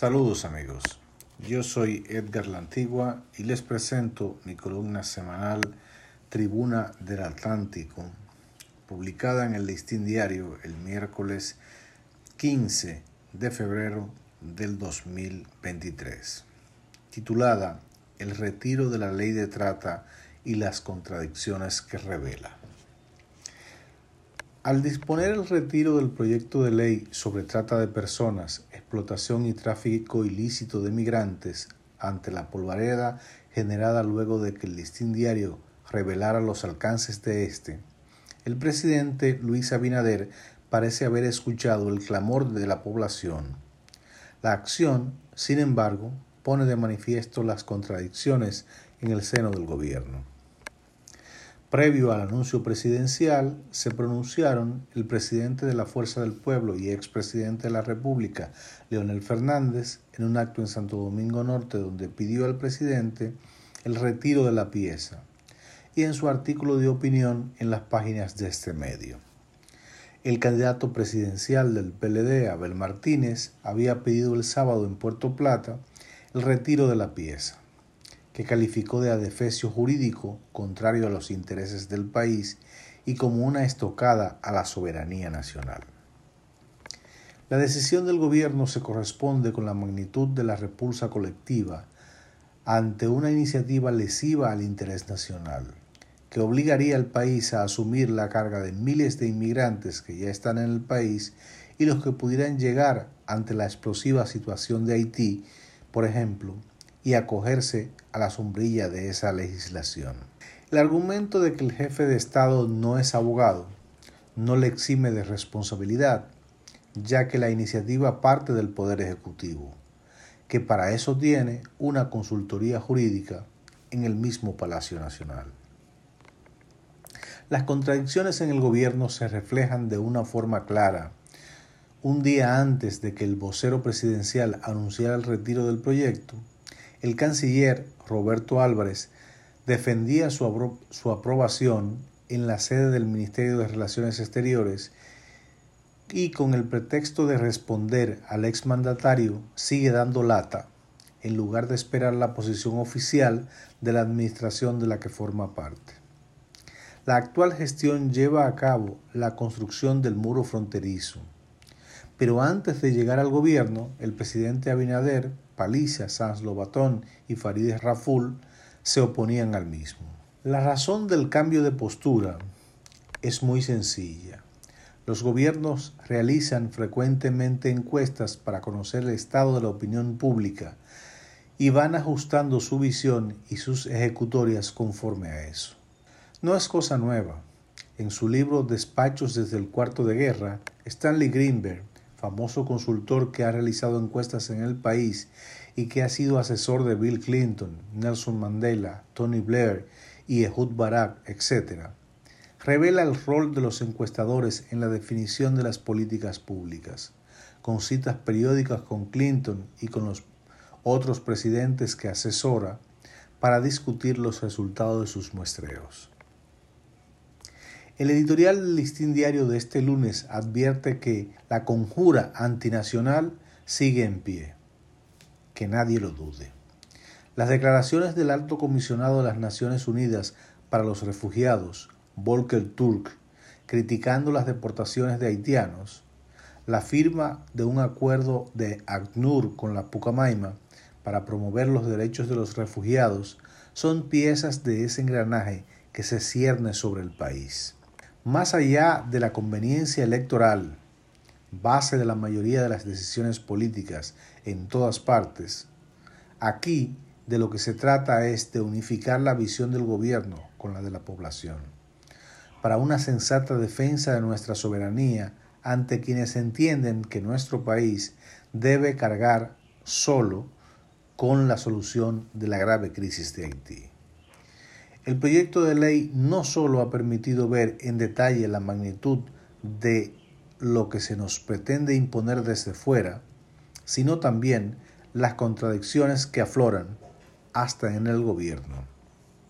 Saludos amigos, yo soy Edgar La Antigua y les presento mi columna semanal Tribuna del Atlántico, publicada en el Listín Diario el miércoles 15 de febrero del 2023, titulada El retiro de la ley de trata y las contradicciones que revela. Al disponer el retiro del proyecto de ley sobre trata de personas, explotación y tráfico ilícito de migrantes ante la polvareda generada luego de que el listín diario revelara los alcances de este, el presidente Luis Abinader parece haber escuchado el clamor de la población. La acción, sin embargo, pone de manifiesto las contradicciones en el seno del gobierno. Previo al anuncio presidencial, se pronunciaron el presidente de la Fuerza del Pueblo y expresidente de la República, Leonel Fernández, en un acto en Santo Domingo Norte donde pidió al presidente el retiro de la pieza, y en su artículo de opinión en las páginas de este medio. El candidato presidencial del PLD, Abel Martínez, había pedido el sábado en Puerto Plata el retiro de la pieza que calificó de adefesio jurídico contrario a los intereses del país y como una estocada a la soberanía nacional. La decisión del gobierno se corresponde con la magnitud de la repulsa colectiva ante una iniciativa lesiva al interés nacional, que obligaría al país a asumir la carga de miles de inmigrantes que ya están en el país y los que pudieran llegar ante la explosiva situación de Haití, por ejemplo, y acogerse a la sombrilla de esa legislación. El argumento de que el jefe de Estado no es abogado no le exime de responsabilidad, ya que la iniciativa parte del Poder Ejecutivo, que para eso tiene una consultoría jurídica en el mismo Palacio Nacional. Las contradicciones en el gobierno se reflejan de una forma clara. Un día antes de que el vocero presidencial anunciara el retiro del proyecto, el canciller Roberto Álvarez defendía su, su, aprobación en la sede del Ministerio de Relaciones Exteriores y con el pretexto de responder al exmandatario sigue dando lata en lugar de esperar la posición oficial de la administración de la que forma parte. La actual gestión lleva a cabo la construcción del muro fronterizo, pero antes de llegar al gobierno, el presidente Abinader Paliza, Sanz Lobatón y Farideh Raful se oponían al mismo. La razón del cambio de postura es muy sencilla. Los gobiernos realizan frecuentemente encuestas para conocer el estado de la opinión pública y van ajustando su visión y sus ejecutorias conforme a eso. No es cosa nueva. En su libro Despachos desde el cuarto de guerra, Stanley Greenberg famoso consultor que ha realizado encuestas en el país y que ha sido asesor de Bill Clinton, Nelson Mandela, Tony Blair y Ehud Barak, etc., revela el rol de los encuestadores en la definición de las políticas públicas, con citas periódicas con Clinton y con los otros presidentes que asesora para discutir los resultados de sus muestreos. El editorial del Listín Diario de este lunes advierte que la conjura antinacional sigue en pie. Que nadie lo dude. Las declaraciones del alto comisionado de las Naciones Unidas para los Refugiados, Volker Turk, criticando las deportaciones de haitianos, la firma de un acuerdo de ACNUR con la Pucamaima para promover los derechos de los refugiados son piezas de ese engranaje que se cierne sobre el país. Más allá de la conveniencia electoral, base de la mayoría de las decisiones políticas en todas partes, aquí de lo que se trata es de unificar la visión del gobierno con la de la población, para una sensata defensa de nuestra soberanía ante quienes entienden que nuestro país debe cargar solo con la solución de la grave crisis de Haití. El proyecto de ley no solo ha permitido ver en detalle la magnitud de lo que se nos pretende imponer desde fuera, sino también las contradicciones que afloran hasta en el gobierno.